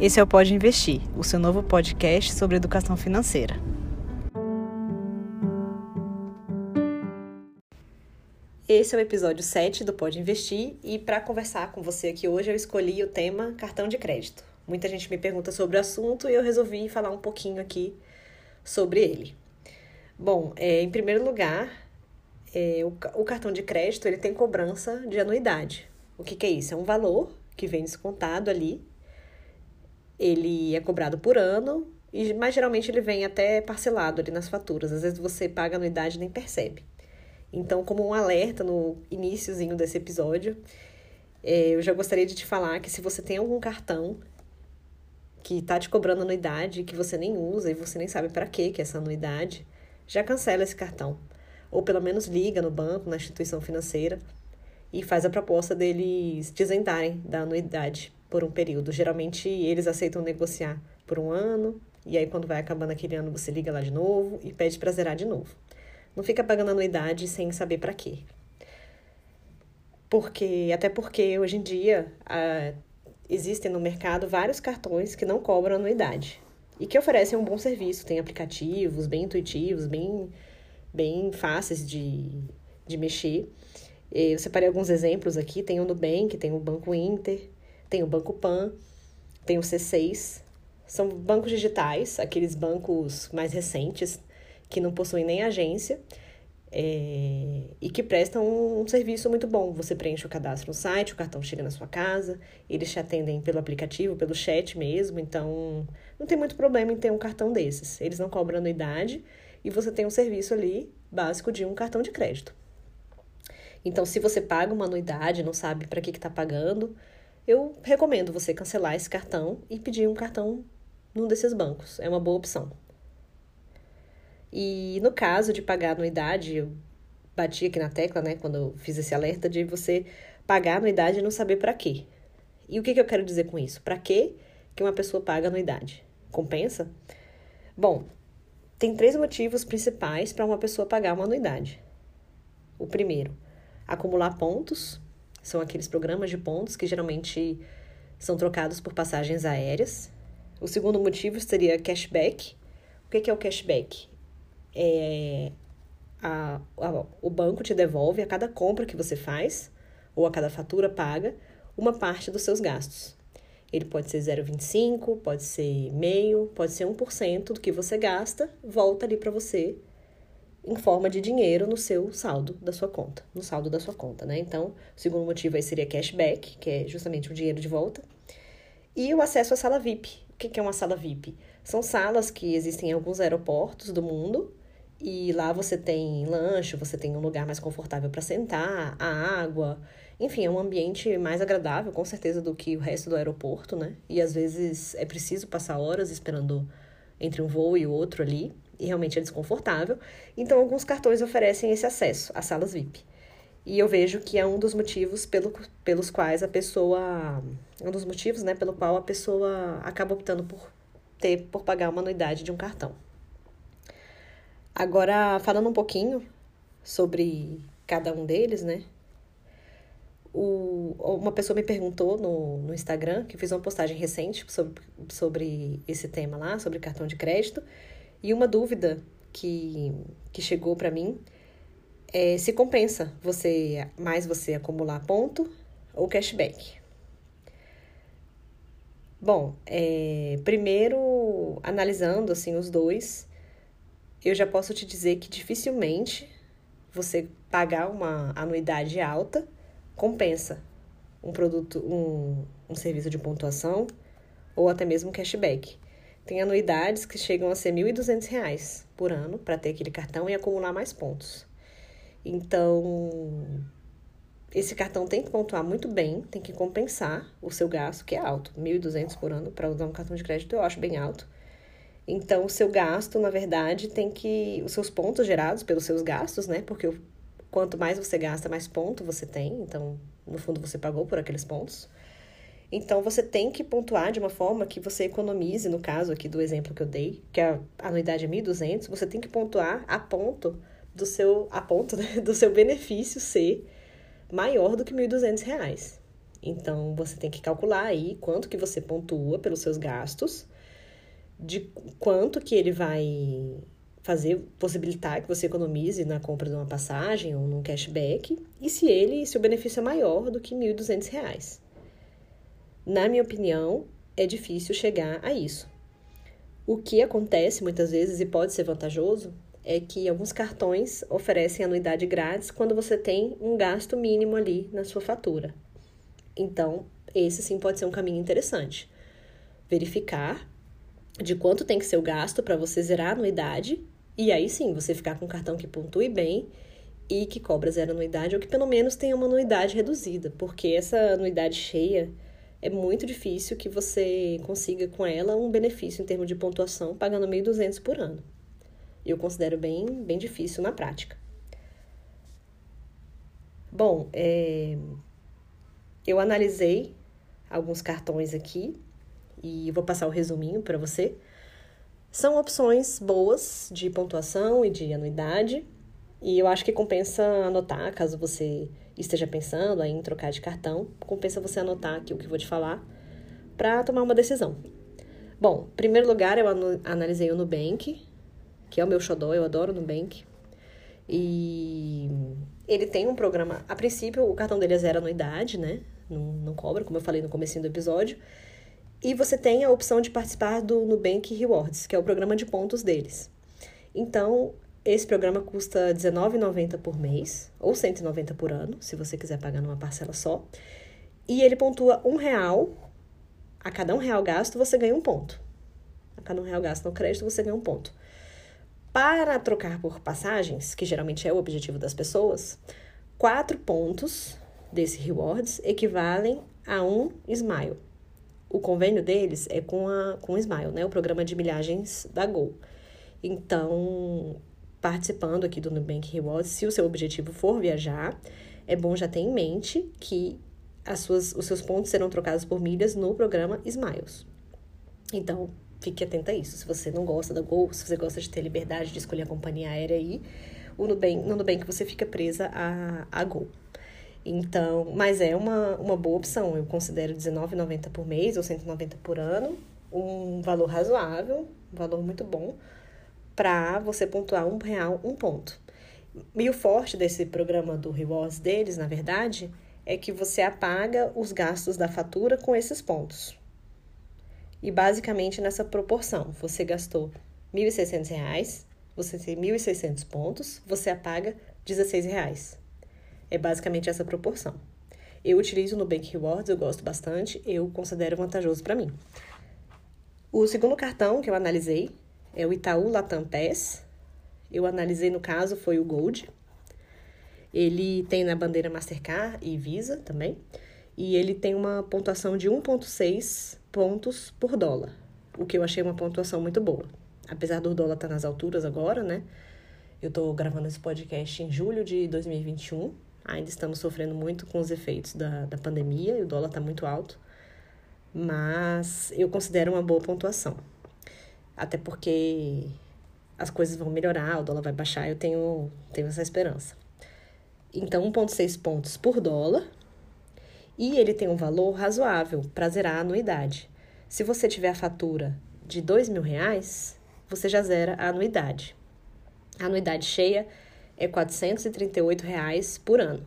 Esse é o Pode Investir, o seu novo podcast sobre educação financeira. Esse é o episódio 7 do Pode Investir e para conversar com você aqui hoje eu escolhi o tema cartão de crédito. Muita gente me pergunta sobre o assunto e eu resolvi falar um pouquinho aqui sobre ele. Bom, é, em primeiro lugar, é, o, o, cartão de crédito ele tem cobrança de anuidade. O que, que é isso? É um valor que vem descontado ali ele é cobrado por ano, mas geralmente ele vem até parcelado ali nas faturas. Às vezes você paga anuidade e nem percebe. Então, como um alerta no iníciozinho desse episódio, é, eu já gostaria de te falar que se você tem algum cartão que está te cobrando anuidade que você nem usa e você nem sabe para que é essa anuidade, já cancela esse cartão. Ou pelo menos liga no banco, na instituição financeira e faz a proposta deles isentarem da anuidade por um período. Geralmente eles aceitam negociar por um ano, e aí quando vai acabando aquele ano você liga lá de novo e pede para zerar de novo. Não fica pagando anuidade sem saber para quê. Porque, até porque hoje em dia ah, existem no mercado vários cartões que não cobram anuidade e que oferecem um bom serviço. Tem aplicativos bem intuitivos, bem, bem fáceis de, de mexer. Eu separei alguns exemplos aqui. Tem o Nubank, tem o Banco Inter, tem o Banco Pan, tem o C6. São bancos digitais, aqueles bancos mais recentes, que não possuem nem agência é, e que prestam um, um serviço muito bom. Você preenche o cadastro no site, o cartão chega na sua casa, eles te atendem pelo aplicativo, pelo chat mesmo, então não tem muito problema em ter um cartão desses. Eles não cobram anuidade e você tem um serviço ali básico de um cartão de crédito. Então, se você paga uma anuidade, não sabe para que está pagando, eu recomendo você cancelar esse cartão e pedir um cartão num desses bancos. É uma boa opção. E no caso de pagar anuidade, eu bati aqui na tecla, né, quando eu fiz esse alerta de você pagar anuidade e não saber para quê. E o que, que eu quero dizer com isso? Para que que uma pessoa paga anuidade? Compensa? Bom, tem três motivos principais para uma pessoa pagar uma anuidade. O primeiro, acumular pontos são aqueles programas de pontos que geralmente são trocados por passagens aéreas. O segundo motivo seria cashback. O que é o cashback? É a, a, o banco te devolve a cada compra que você faz, ou a cada fatura paga, uma parte dos seus gastos. Ele pode ser 0,25, pode ser meio, pode ser 1% do que você gasta, volta ali para você em forma de dinheiro no seu saldo da sua conta, no saldo da sua conta, né? Então, o segundo motivo aí seria cashback, que é justamente o dinheiro de volta, e o acesso à sala VIP. O que é uma sala VIP? São salas que existem em alguns aeroportos do mundo e lá você tem lanche, você tem um lugar mais confortável para sentar, a água, enfim, é um ambiente mais agradável, com certeza, do que o resto do aeroporto, né? E às vezes é preciso passar horas esperando entre um voo e outro ali e realmente é desconfortável. Então, alguns cartões oferecem esse acesso às salas VIP. E eu vejo que é um dos motivos pelo, pelos quais a pessoa. Um dos motivos, né, pelo qual a pessoa acaba optando por ter, por pagar uma anuidade de um cartão. Agora, falando um pouquinho sobre cada um deles, né? O, uma pessoa me perguntou no, no Instagram, que fiz uma postagem recente sobre, sobre esse tema lá, sobre cartão de crédito, e uma dúvida que, que chegou para mim é se compensa você mais você acumular ponto ou cashback. Bom, é, primeiro analisando assim os dois, eu já posso te dizer que dificilmente você pagar uma anuidade alta compensa um produto, um, um serviço de pontuação ou até mesmo cashback. Tem anuidades que chegam a ser R$ 1.200 por ano para ter aquele cartão e acumular mais pontos. Então, esse cartão tem que pontuar muito bem, tem que compensar o seu gasto, que é alto. R$ 1.200 por ano para usar um cartão de crédito eu acho bem alto. Então, o seu gasto, na verdade, tem que. Os seus pontos gerados pelos seus gastos, né? Porque quanto mais você gasta, mais ponto você tem. Então, no fundo, você pagou por aqueles pontos. Então, você tem que pontuar de uma forma que você economize, no caso aqui do exemplo que eu dei, que a anuidade é 1.200, você tem que pontuar a ponto do seu, a ponto né, do seu benefício ser maior do que R$ 1.200. Então, você tem que calcular aí quanto que você pontua pelos seus gastos, de quanto que ele vai fazer, possibilitar que você economize na compra de uma passagem ou num cashback, e se ele, se o benefício é maior do que R$ 1.200. Na minha opinião, é difícil chegar a isso. O que acontece muitas vezes e pode ser vantajoso é que alguns cartões oferecem anuidade grátis quando você tem um gasto mínimo ali na sua fatura. Então, esse sim pode ser um caminho interessante. Verificar de quanto tem que ser o gasto para você zerar a anuidade e aí sim você ficar com um cartão que pontue bem e que cobra zero anuidade ou que pelo menos tenha uma anuidade reduzida, porque essa anuidade cheia é muito difícil que você consiga com ela um benefício em termos de pontuação pagando 1.200 por ano. Eu considero bem, bem difícil na prática. Bom, é, eu analisei alguns cartões aqui e vou passar o resuminho para você. São opções boas de pontuação e de anuidade, e eu acho que compensa anotar, caso você esteja pensando em trocar de cartão, compensa você anotar aqui o que eu vou te falar para tomar uma decisão. Bom, em primeiro lugar, eu analisei o Nubank, que é o meu xodó, eu adoro o Nubank. E ele tem um programa, a princípio o cartão dele é zero anuidade, né? não, não cobra, como eu falei no começo do episódio. E você tem a opção de participar do Nubank Rewards, que é o programa de pontos deles. Então, esse programa custa R$19,90 por mês, ou R$190 por ano, se você quiser pagar numa parcela só. E ele pontua um real. A cada um real gasto, você ganha um ponto. A cada um real gasto no crédito, você ganha um ponto. Para trocar por passagens, que geralmente é o objetivo das pessoas, quatro pontos desse rewards equivalem a um Smile. O convênio deles é com, a, com o Smile, né? O programa de milhagens da Gol. Então, participando aqui do Nubank Rewards, se o seu objetivo for viajar, é bom já ter em mente que as suas, os seus pontos serão trocados por milhas no programa Smiles. Então, fique atenta a isso. Se você não gosta da Gol, se você gosta de ter liberdade de escolher a companhia aérea aí, o Nubank, no Nubank você fica presa a, a Gol. Então, mas é uma, uma boa opção. Eu considero R$19,90 por mês ou R$190 por ano um valor razoável, um valor muito bom, para você pontuar um real, um ponto. E o forte desse programa do Rewards deles, na verdade, é que você apaga os gastos da fatura com esses pontos. E basicamente nessa proporção, você gastou R$ 1.600, você tem 1.600 pontos, você apaga R$ 16,00. É basicamente essa proporção. Eu utilizo no Bank Rewards, eu gosto bastante, eu considero vantajoso para mim. O segundo cartão que eu analisei é o Itaú Latam Pass. Eu analisei no caso foi o Gold. Ele tem na bandeira Mastercard e Visa também. E ele tem uma pontuação de 1,6 pontos por dólar, o que eu achei uma pontuação muito boa. Apesar do dólar estar tá nas alturas agora, né? Eu tô gravando esse podcast em julho de 2021 Ainda estamos sofrendo muito com os efeitos da, da pandemia e o dólar está muito alto, mas eu considero uma boa pontuação. Até porque as coisas vão melhorar, o dólar vai baixar, eu tenho, tenho essa esperança. Então, 1,6 pontos por dólar. E ele tem um valor razoável para zerar a anuidade. Se você tiver a fatura de dois mil reais, você já zera a anuidade. A anuidade cheia é 438 reais por ano.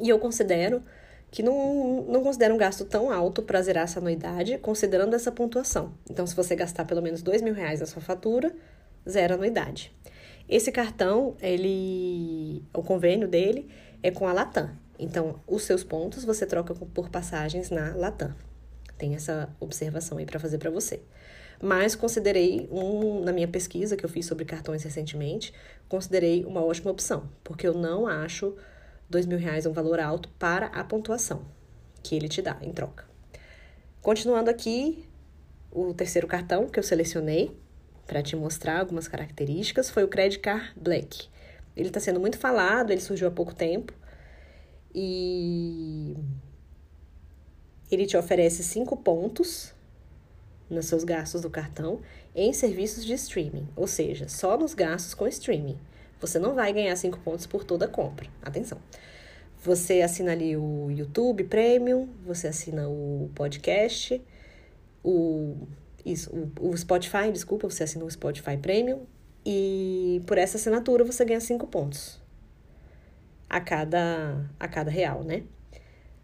E eu considero que não, não considero um gasto tão alto para zerar essa anuidade, considerando essa pontuação. Então, se você gastar pelo menos dois mil reais na sua fatura, zero anuidade. Esse cartão, ele, o convênio dele é com a Latam. Então, os seus pontos você troca por passagens na Latam. Tem essa observação aí para fazer para você. Mas considerei, um, na minha pesquisa que eu fiz sobre cartões recentemente, considerei uma ótima opção, porque eu não acho dois mil reais um valor alto para a pontuação que ele te dá em troca. Continuando aqui, o terceiro cartão que eu selecionei para te mostrar algumas características foi o Credit Card Black. Ele está sendo muito falado, ele surgiu há pouco tempo e ele te oferece cinco pontos nos seus gastos do cartão em serviços de streaming, ou seja, só nos gastos com streaming. Você não vai ganhar 5 pontos por toda compra. Atenção. Você assina ali o YouTube Premium, você assina o podcast, o, isso, o, o Spotify, desculpa, você assina o Spotify Premium. E por essa assinatura você ganha 5 pontos a cada, a cada real, né?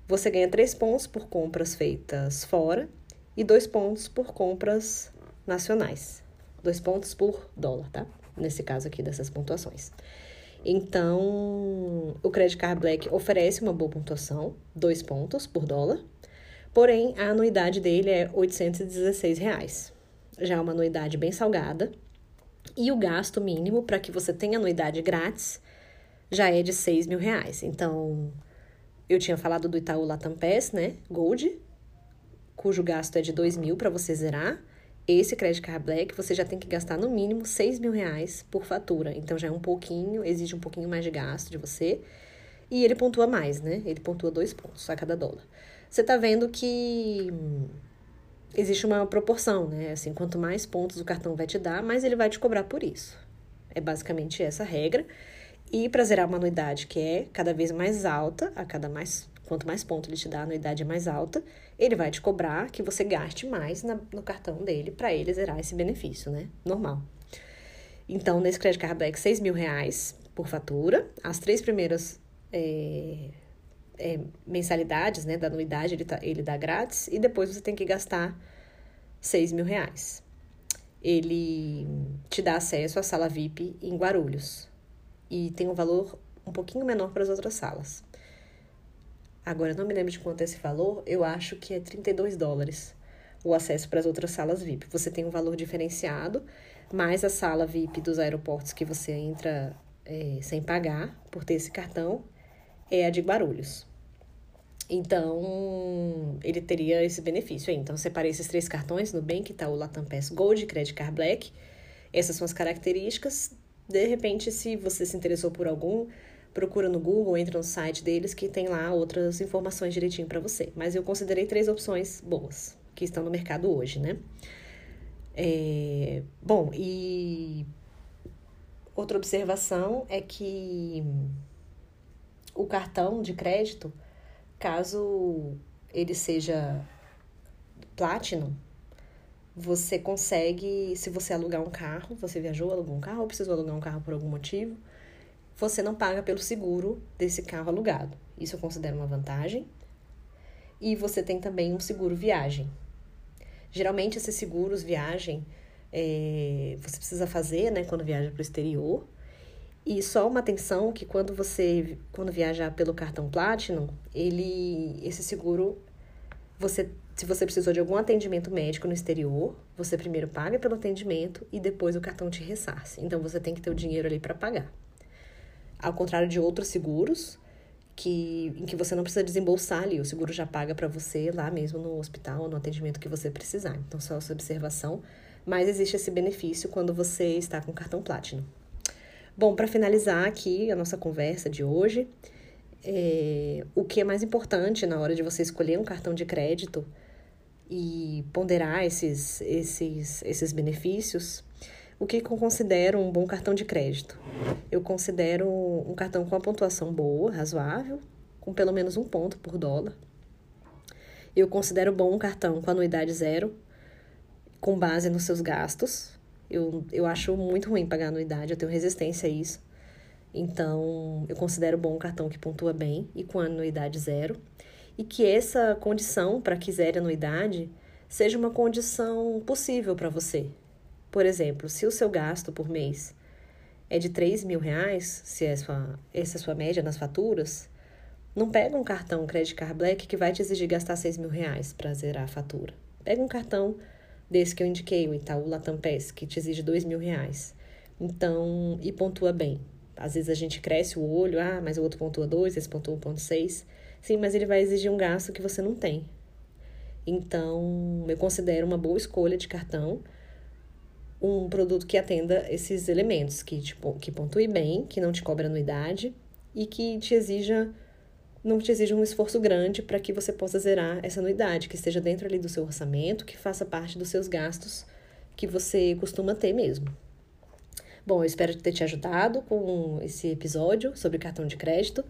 Você ganha 3 pontos por compras feitas fora e 2 pontos por compras nacionais. 2 pontos por dólar, tá? Nesse caso aqui dessas pontuações. Então, o Credit Card Black oferece uma boa pontuação, 2 pontos por dólar. Porém, a anuidade dele é 816 reais. Já é uma anuidade bem salgada. E o gasto mínimo para que você tenha anuidade grátis já é de 6 mil reais. Então, eu tinha falado do Itaú Latam Pass, né? Gold, cujo gasto é de 2 mil para você zerar. Esse Credit Card Black, você já tem que gastar no mínimo 6 mil reais por fatura. Então já é um pouquinho, exige um pouquinho mais de gasto de você. E ele pontua mais, né? Ele pontua dois pontos a cada dólar. Você tá vendo que existe uma proporção, né? Assim, quanto mais pontos o cartão vai te dar, mais ele vai te cobrar por isso. É basicamente essa regra. E para zerar uma anuidade que é cada vez mais alta, a cada mais quanto mais pontos ele te dá, a anuidade é mais alta, ele vai te cobrar que você gaste mais na, no cartão dele para ele zerar esse benefício, né? Normal. Então, nesse Credit Card Black, 6 mil reais por fatura. As três primeiras é, é, mensalidades, né, da anuidade, ele, tá, ele dá grátis. E depois você tem que gastar 6 mil reais. Ele te dá acesso à sala VIP em Guarulhos. E tem um valor um pouquinho menor para as outras salas. Agora, não me lembro de quanto é esse valor, eu acho que é 32 dólares o acesso para as outras salas VIP. Você tem um valor diferenciado, mais a sala VIP dos aeroportos que você entra é, sem pagar por ter esse cartão é a de Guarulhos. Então, ele teria esse benefício aí. Então, separei esses três cartões, no Bank, tá o Latam Pass Gold, Credit Card Black. Essas são as características. De repente, se você se interessou por algum, procura no Google, entra no site deles que tem lá outras informações direitinho para você. Mas eu considerei três opções boas que estão no mercado hoje, né? É, bom, e outra observação é que o cartão de crédito, caso ele seja Platinum, você consegue, se você alugar um carro, você viajou, alugou um carro ou precisou alugar um carro por algum motivo, você não paga pelo seguro desse carro alugado. Isso eu considero uma vantagem. E você tem também um seguro viagem. Geralmente, esses seguros viagem é, você precisa fazer né, quando viaja para o exterior. E só uma atenção que quando você quando viajar pelo cartão Platinum, ele esse seguro você se você precisou de algum atendimento médico no exterior, você primeiro paga pelo atendimento e depois o cartão te ressarce. Então você tem que ter o dinheiro ali para pagar ao contrário de outros seguros, que, em que você não precisa desembolsar ali, o seguro já paga para você lá mesmo no hospital, no atendimento que você precisar. Então, só essa observação. Mas existe esse benefício quando você está com cartão Platinum. Bom, para finalizar aqui a nossa conversa de hoje, é, o que é mais importante na hora de você escolher um cartão de crédito e ponderar esses, esses, esses benefícios o que eu considero um bom cartão de crédito? Eu considero um cartão com uma pontuação boa, razoável, com pelo menos um ponto por dólar. Eu considero bom um cartão com anuidade zero, com base nos seus gastos. Eu, eu acho muito ruim pagar anuidade, eu tenho resistência a isso. Então, eu considero bom um cartão que pontua bem e com anuidade zero. E que essa condição para que zere anuidade seja uma condição possível para você, por exemplo, se o seu gasto por mês é de 3 mil reais, se é sua, essa é a sua média nas faturas, não pega um cartão Credit Card Black que vai te exigir gastar 6 mil reais para zerar a fatura. Pega um cartão desse que eu indiquei, o Itaú Latam Pass, que te exige 2 mil reais. Então, e pontua bem. Às vezes a gente cresce o olho, ah, mas o outro pontua 2, esse pontua 1.6. Sim, mas ele vai exigir um gasto que você não tem. Então, eu considero uma boa escolha de cartão um produto que atenda esses elementos, que, tipo, que pontue bem, que não te cobre anuidade e que te exija não te exija um esforço grande para que você possa zerar essa anuidade, que esteja dentro ali do seu orçamento, que faça parte dos seus gastos que você costuma ter mesmo. Bom, eu espero ter te ajudado com esse episódio sobre cartão de crédito.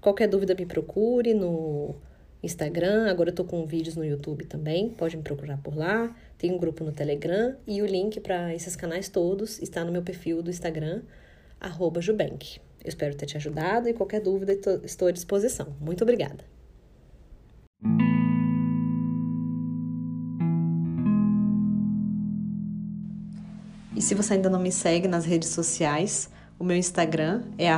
Qualquer dúvida me procure no Instagram, agora eu tô com vídeos no YouTube também, pode me procurar por lá. Tem um grupo no Telegram e o link para esses canais todos está no meu perfil do Instagram, Jubank. Eu espero ter te ajudado e qualquer dúvida estou à disposição. Muito obrigada. E se você ainda não me segue nas redes sociais, o meu Instagram é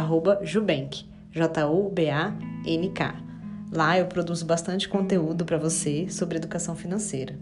Jubank, J-U-B-A-N-K. Lá eu produzo bastante conteúdo para você sobre educação financeira.